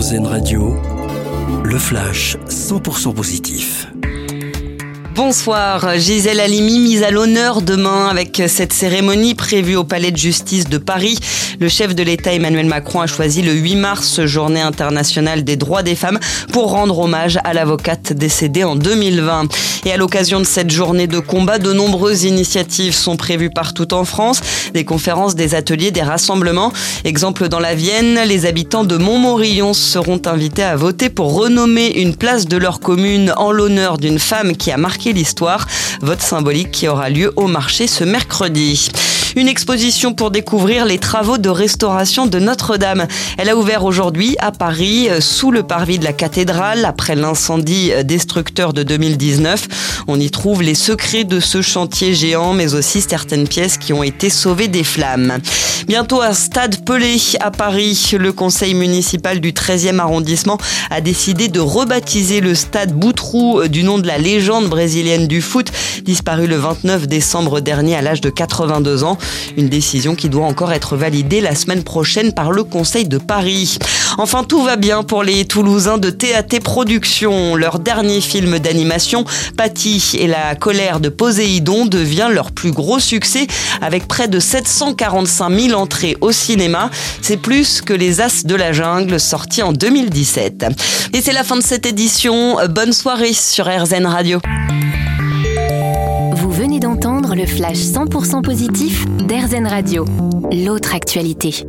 Radio, le flash 100% positif. Bonsoir, Gisèle Halimi mise à l'honneur demain avec cette cérémonie prévue au Palais de Justice de Paris. Le chef de l'État Emmanuel Macron a choisi le 8 mars, journée internationale des droits des femmes, pour rendre hommage à l'avocate décédée en 2020. Et à l'occasion de cette journée de combat, de nombreuses initiatives sont prévues partout en France. Des conférences, des ateliers, des rassemblements. Exemple dans la Vienne, les habitants de Montmorillon seront invités à voter pour renommer une place de leur commune en l'honneur d'une femme qui a marqué l'histoire. Vote symbolique qui aura lieu au marché ce mercredi. Une exposition pour découvrir les travaux de restauration de Notre-Dame. Elle a ouvert aujourd'hui à Paris, euh, sous le parvis de la cathédrale, après l'incendie euh, destructeur de 2019. On y trouve les secrets de ce chantier géant, mais aussi certaines pièces qui ont été sauvées des flammes. Bientôt à Stade À Paris, le conseil municipal du 13e arrondissement a décidé de rebaptiser le stade Boutroux euh, du nom de la légende brésilienne du foot, disparue le 29 décembre dernier à l'âge de 82 ans. Une décision qui doit encore être validée la semaine prochaine par le Conseil de Paris. Enfin, tout va bien pour les Toulousains de TAT Productions. Leur dernier film d'animation, Patty et la colère de Poséidon, devient leur plus gros succès avec près de 745 000 entrées au cinéma. C'est plus que Les As de la Jungle, sorti en 2017. Et c'est la fin de cette édition. Bonne soirée sur RZN Radio. Vous venez d'entendre le flash 100% positif d'RZN Radio. L'autre actualité.